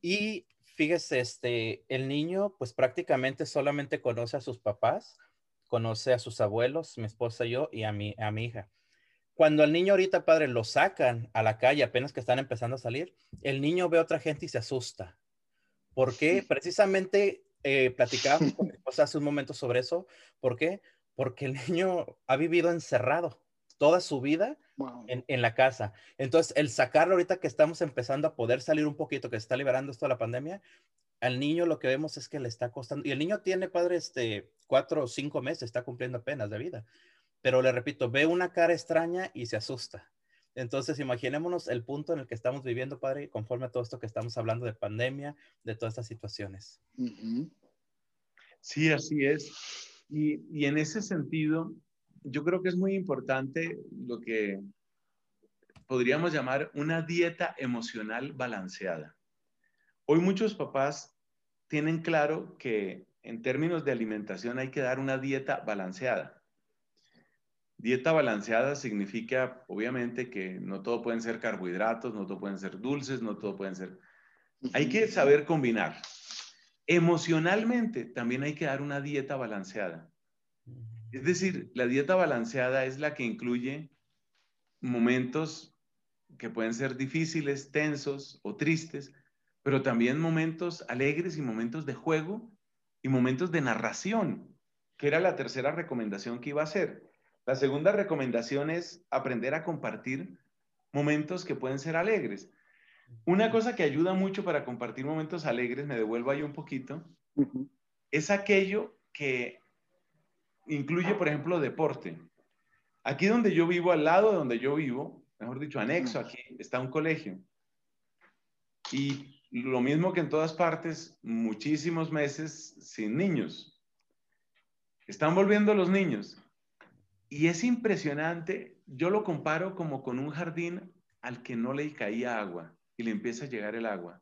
y fíjese, este, el niño pues prácticamente solamente conoce a sus papás, conoce a sus abuelos, mi esposa y yo, y a mi, a mi hija. Cuando al niño ahorita, padre, lo sacan a la calle apenas que están empezando a salir, el niño ve a otra gente y se asusta. ¿Por qué? Precisamente eh, platicábamos con mi esposa hace un momento sobre eso. ¿Por qué? Porque el niño ha vivido encerrado toda su vida en, en, la casa. Entonces, el sacarlo ahorita que estamos empezando a poder salir un poquito, que se está liberando esto de la pandemia, al niño lo que vemos es que le está costando, y el niño tiene, padre, este, cuatro o cinco meses, está cumpliendo apenas de vida, pero le repito, ve una cara extraña y se asusta. Entonces, imaginémonos el punto en el que estamos viviendo, padre, conforme a todo esto que estamos hablando de pandemia, de todas estas situaciones. Sí, así es. Y, y en ese sentido, yo creo que es muy importante lo que podríamos llamar una dieta emocional balanceada. Hoy muchos papás tienen claro que en términos de alimentación hay que dar una dieta balanceada. Dieta balanceada significa, obviamente, que no todo pueden ser carbohidratos, no todo pueden ser dulces, no todo pueden ser... Hay que saber combinar. Emocionalmente también hay que dar una dieta balanceada. Es decir, la dieta balanceada es la que incluye momentos que pueden ser difíciles, tensos o tristes, pero también momentos alegres y momentos de juego y momentos de narración, que era la tercera recomendación que iba a hacer. La segunda recomendación es aprender a compartir momentos que pueden ser alegres. Una cosa que ayuda mucho para compartir momentos alegres, me devuelvo ahí un poquito, es aquello que incluye, por ejemplo, deporte. Aquí donde yo vivo, al lado de donde yo vivo, mejor dicho, anexo aquí, está un colegio. Y lo mismo que en todas partes, muchísimos meses sin niños. Están volviendo los niños. Y es impresionante, yo lo comparo como con un jardín al que no le caía agua y le empieza a llegar el agua.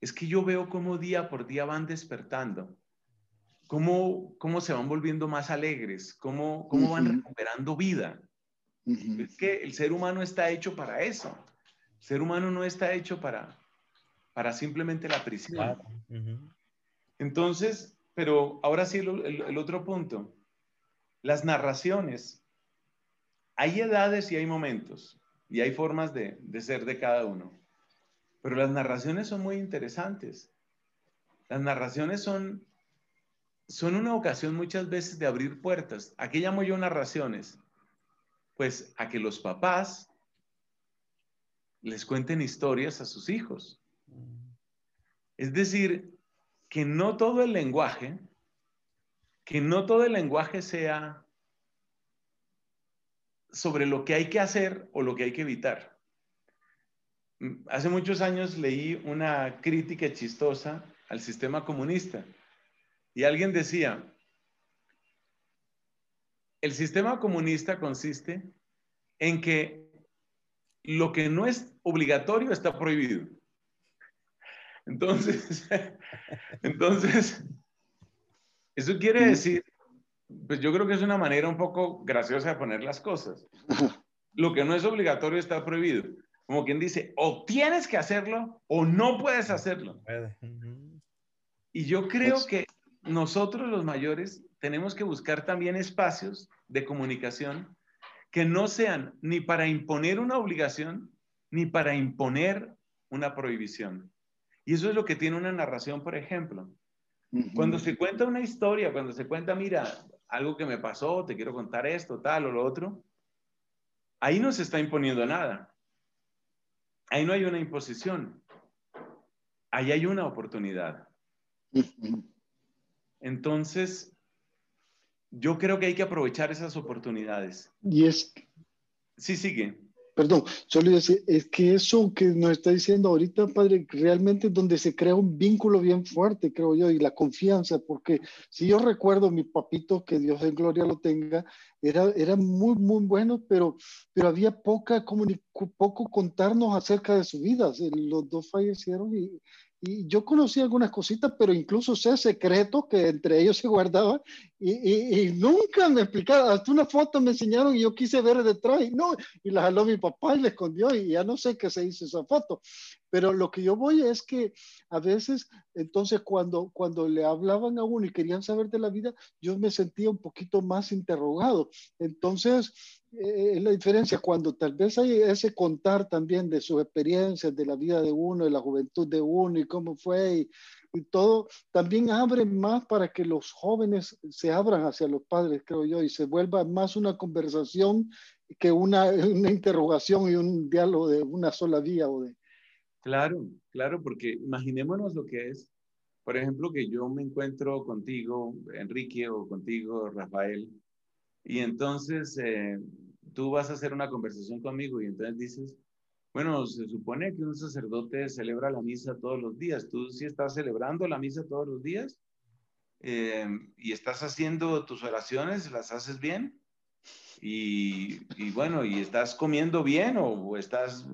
Es que yo veo cómo día por día van despertando, cómo, cómo se van volviendo más alegres, cómo, cómo van recuperando vida. Es que el ser humano está hecho para eso. El ser humano no está hecho para, para simplemente la prisión. Entonces, pero ahora sí el, otro punto. Las narraciones. Hay edades y hay momentos y hay formas de, de ser de cada uno. Pero las narraciones son muy interesantes. Las narraciones son, son una ocasión muchas veces de abrir puertas. ¿A qué llamo yo narraciones? Pues a que los papás les cuenten historias a sus hijos. Es decir, que no todo el lenguaje, que no todo el lenguaje sea sobre lo que hay que hacer o lo que hay que evitar. Hace muchos años leí una crítica chistosa al sistema comunista y alguien decía, el sistema comunista consiste en que lo que no es obligatorio está prohibido. Entonces, entonces, eso quiere decir, pues yo creo que es una manera un poco graciosa de poner las cosas. Lo que no es obligatorio está prohibido. Como quien dice, o tienes que hacerlo o no puedes hacerlo. Y yo creo que nosotros los mayores tenemos que buscar también espacios de comunicación que no sean ni para imponer una obligación ni para imponer una prohibición. Y eso es lo que tiene una narración, por ejemplo. Cuando se cuenta una historia, cuando se cuenta, mira, algo que me pasó, te quiero contar esto, tal o lo otro, ahí no se está imponiendo nada. Ahí no hay una imposición. Ahí hay una oportunidad. Entonces, yo creo que hay que aprovechar esas oportunidades. Y es... Sí, sigue. Perdón, solo decir, es que eso que nos está diciendo ahorita, padre, realmente es donde se crea un vínculo bien fuerte, creo yo, y la confianza, porque si yo recuerdo mi papito, que Dios en gloria lo tenga, era, era muy, muy bueno, pero, pero había poca poco contarnos acerca de su vida. Los dos fallecieron y, y yo conocí algunas cositas, pero incluso sé secretos que entre ellos se guardaban y, y, nunca me explicaron. Hasta una foto me enseñaron y yo quise ver detrás y no, y la jaló mi papá y la escondió y ya no sé qué se hizo esa foto. Pero lo que yo voy es que a veces, entonces cuando, cuando le hablaban a uno y querían saber de la vida, yo me sentía un poquito más interrogado. Entonces, eh, la diferencia cuando tal vez hay ese contar también de sus experiencias, de la vida de uno, de la juventud de uno y cómo fue y, y todo, también abre más para que los jóvenes se abran hacia los padres, creo yo, y se vuelva más una conversación que una, una interrogación y un diálogo de una sola vía o de... Claro, claro, porque imaginémonos lo que es, por ejemplo, que yo me encuentro contigo, Enrique, o contigo, Rafael, y entonces eh, tú vas a hacer una conversación conmigo y entonces dices, bueno, se supone que un sacerdote celebra la misa todos los días. ¿Tú sí estás celebrando la misa todos los días? Eh, ¿Y estás haciendo tus oraciones? ¿Las haces bien? Y, y bueno, ¿y estás comiendo bien o estás,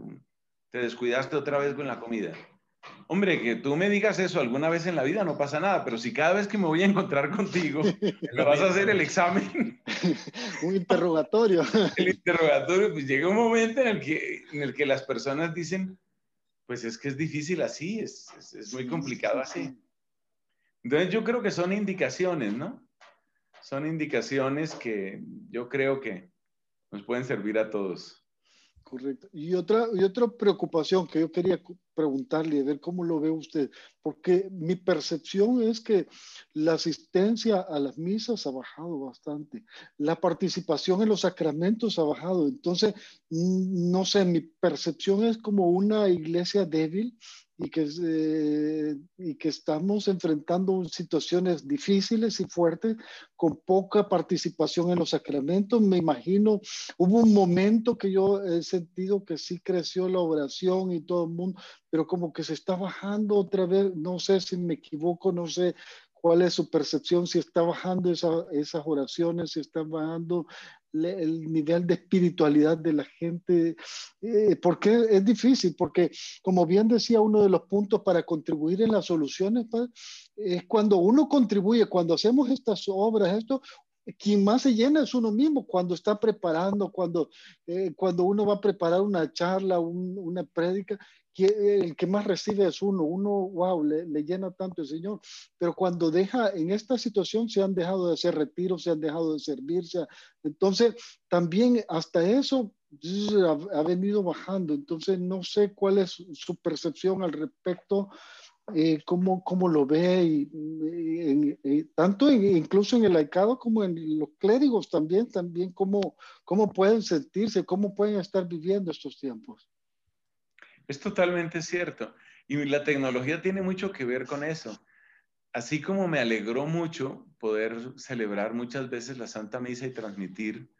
te descuidaste otra vez con la comida? Hombre, que tú me digas eso alguna vez en la vida no pasa nada, pero si cada vez que me voy a encontrar contigo me vas a hacer el examen. un interrogatorio. el interrogatorio, pues llega un momento en el que, en el que las personas dicen, pues es que es difícil así, es, es, muy complicado así. Entonces yo creo que son indicaciones, ¿no? Son indicaciones que yo creo que nos pueden servir a todos. Correcto. Y otra, y otra preocupación que yo quería preguntarle, a ver cómo lo ve usted, porque mi percepción es que la asistencia a las misas ha bajado bastante, la participación en los sacramentos ha bajado, entonces, no sé, mi percepción es como una iglesia débil y que, eh, y que estamos enfrentando situaciones difíciles y fuertes con poca participación en los sacramentos. Me imagino, hubo un momento que yo he sentido que sí creció la oración y todo el mundo, pero como que se está bajando otra vez, no sé si me equivoco, no sé cuál es su percepción, si está bajando esas oraciones, si está bajando el nivel de espiritualidad de la gente, eh, porque es difícil, porque como bien decía uno de los puntos para contribuir en las soluciones, es cuando uno contribuye, cuando hacemos estas obras, esto, quien más se llena es uno mismo cuando está preparando, cuando, eh, cuando uno va a preparar una charla, una prédica, el que más recibe es uno, uno, wow, le, le, llena tanto el Señor, pero cuando deja, en esta situación se han dejado de hacer retiros, se han dejado de servirse, entonces también hasta eso ha, ha venido bajando, entonces no sé cuál es su percepción al respecto eh, cómo, cómo, lo ve, y, tanto incluso en el laicado como en los clérigos también, también cómo, cómo pueden sentirse, cómo pueden estar viviendo estos tiempos. Es totalmente cierto. Y la tecnología tiene mucho que ver con eso. Así como me alegró mucho poder celebrar muchas veces la Santa Misa y transmitir,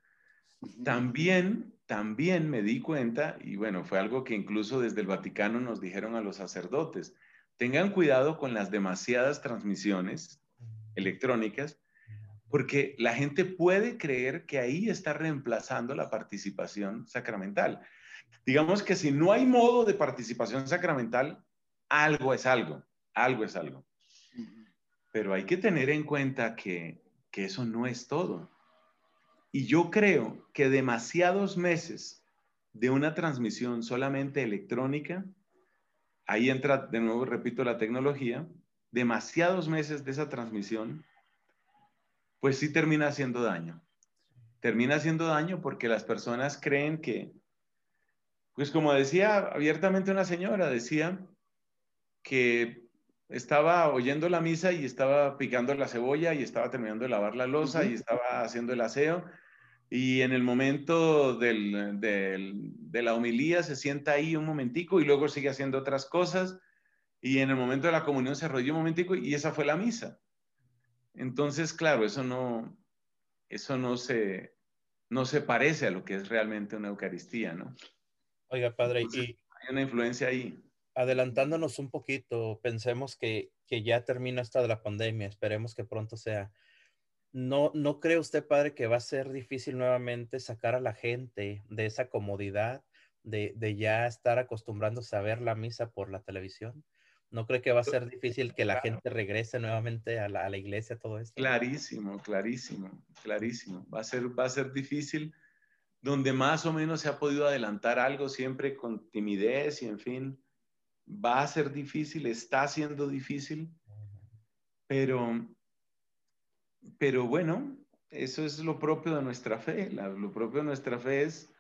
también, también me di cuenta, y bueno, fue algo que incluso desde el Vaticano nos dijeron a los sacerdotes, tengan cuidado con las demasiadas transmisiones electrónicas, porque la gente puede creer que ahí está reemplazando la participación sacramental. Digamos que si no hay modo de participación sacramental, algo es algo, algo es algo. Pero hay que tener en cuenta que, que eso no es todo. Y yo creo que demasiados meses de una transmisión solamente electrónica ahí entra de nuevo, repito, la tecnología, demasiados meses de esa transmisión, pues sí termina haciendo daño. Termina haciendo daño porque las personas creen que, pues como decía abiertamente una señora, decía que estaba oyendo la misa y estaba picando la cebolla y estaba terminando de lavar la losa y estaba haciendo el aseo y en el momento del, de la homilía se sienta ahí un momentico y luego sigue haciendo otras cosas y en el momento de la comunión se arrolló un momentico y esa fue la misa. Entonces, claro, eso no, eso no se, no se parece a lo que es realmente una Eucaristía, ¿no? Oiga, padre, y hay una influencia ahí. Adelantándonos un poquito, pensemos que, que ya termina esta de la pandemia, esperemos que pronto sea ¿No, ¿No cree usted, padre, que va a ser difícil nuevamente sacar a la gente de esa comodidad de, de ya estar acostumbrándose a ver la misa por la televisión? ¿No cree que va a ser difícil que la gente regrese nuevamente a la, a la, iglesia, todo esto? Clarísimo, clarísimo, clarísimo. Va a, ser, va a ser difícil. Donde más o menos se ha podido adelantar algo siempre con timidez y en fin, va a ser difícil, está siendo difícil, pero pero bueno, eso es lo propio de nuestra fe. lo propio de nuestra fe es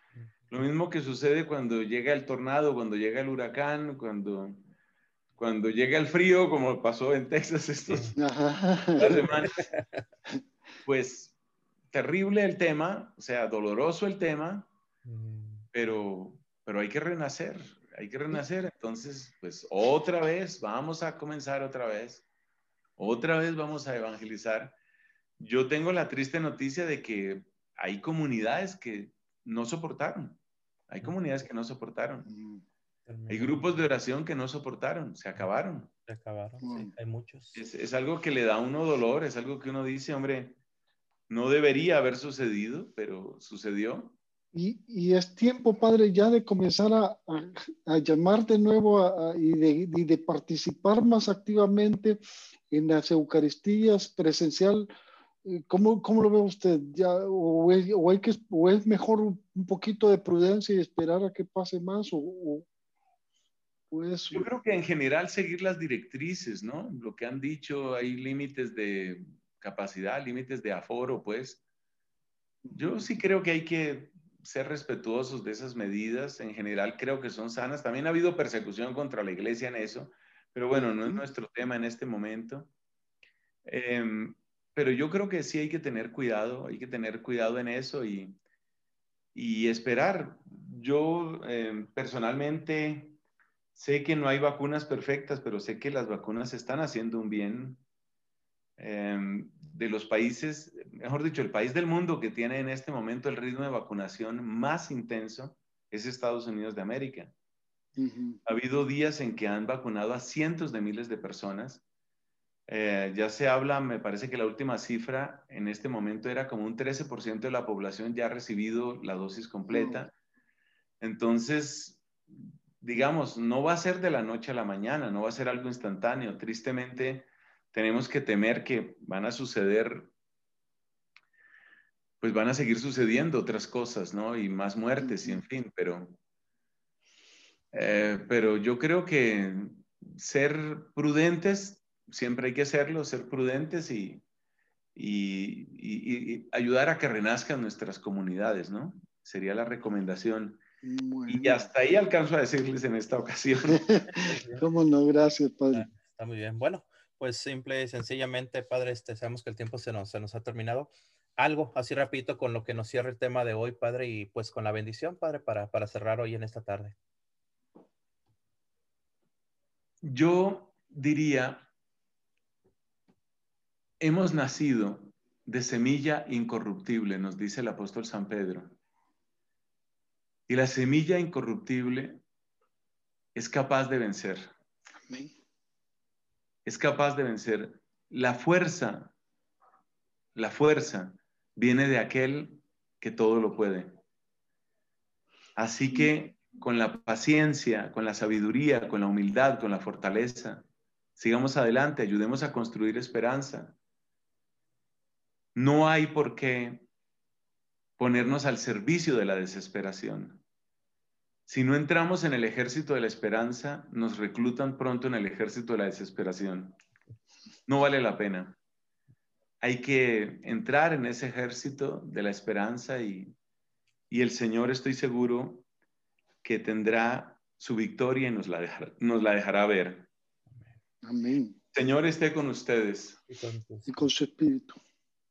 lo mismo que sucede cuando llega el tornado, cuando llega el huracán, cuando, cuando llega el frío, como pasó en Texas semanas. Pues terrible el tema, o sea, doloroso el tema, pero, pero hay que renacer, hay que renacer. Entonces, pues otra vez, vamos a comenzar otra vez, otra vez vamos a evangelizar yo tengo la triste noticia de que hay comunidades que no soportaron. Hay comunidades que no soportaron. Mm, hay grupos de oración que no soportaron, se acabaron. Se acabaron, sí, mm. hay muchos. Es, algo que le da a uno dolor, es algo que uno dice, hombre, no debería haber sucedido, pero sucedió. Y, es tiempo, Padre, ya de comenzar a, llamar de nuevo y, de, de, participar más activamente en las Eucaristías presencial eh, ¿Cómo, ¿Cómo, lo ve usted? ¿Ya, o, es, o, hay que, ¿O es mejor un poquito de prudencia y esperar a que pase más? O, eso? Yo creo que en general seguir las directrices, ¿no? Lo que han dicho, hay límites de capacidad, límites de aforo, pues. Yo sí creo que hay que ser respetuosos de esas medidas. En general creo que son sanas. También ha habido persecución contra la iglesia en eso, pero bueno, no es nuestro tema en este momento. Eh, pero yo creo que sí hay que tener cuidado, hay que tener cuidado en eso y, y esperar. Yo eh, personalmente sé que no hay vacunas perfectas, pero sé que las vacunas están haciendo un bien. Em, de los países, mejor dicho, el país del mundo que tiene en este momento el ritmo de vacunación más intenso es Estados Unidos de América. Ha habido días en que han vacunado a cientos de miles de personas eh, ya se habla, me parece que la última cifra en este momento era como un 13% de la población ya ha recibido la dosis completa. Entonces, digamos, no va a ser de la noche a la mañana, no va a ser algo instantáneo. Tristemente, tenemos que temer que van a suceder, pues van a seguir sucediendo otras cosas, ¿no? Y más muertes y en fin, pero Eh, pero yo creo que ser prudentes, siempre hay que serlo, ser prudentes y, y, ayudar a que renazcan nuestras comunidades, ¿no? Sería la recomendación. Y hasta ahí alcanzo a decirles en esta ocasión. ¿Cómo no? Gracias, Padre. Está muy bien. Bueno, pues simple y sencillamente, Padre, este, sabemos que el tiempo se nos, se nos ha terminado. Algo así rapidito con lo que nos cierra el tema de hoy, Padre, y pues con la bendición, Padre, para, para cerrar hoy en esta tarde. Yo diría, hemos nacido de semilla incorruptible, nos dice el apóstol San Pedro. Y la semilla incorruptible es capaz de vencer. Es capaz de vencer. La fuerza, la fuerza viene de aquel que todo lo puede. Así que con la paciencia, con la sabiduría, con la humildad, con la fortaleza, sigamos adelante, ayudemos a construir esperanza. No hay por qué ponernos al servicio de la desesperación. Si no entramos en el ejército de la esperanza, nos reclutan pronto en el ejército de la desesperación. No vale la pena. Hay que entrar en ese ejército de la esperanza y, el Señor, estoy seguro, que tendrá su victoria y nos la dejará, nos la dejará ver. Amén. Señor esté con ustedes. Y con su espíritu.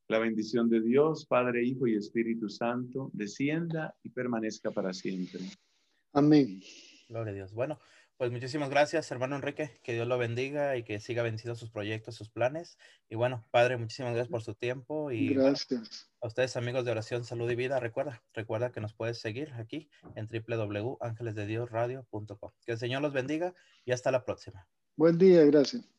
La bendición de Dios, Padre, Hijo y Espíritu Santo, descienda y permanezca para siempre. Amén. Gloria a Dios. Bueno, pues muchísimas gracias, hermano Enrique. Que Dios lo bendiga y que siga venciendo sus proyectos, sus planes. Y bueno, Padre, muchísimas gracias por su tiempo. Y gracias. a ustedes, amigos de Oración, Salud y Vida, recuerda, recuerda que nos puedes seguir aquí en www.angelesdediosradio.com. Que el Señor los bendiga y hasta la próxima. Buen día, gracias.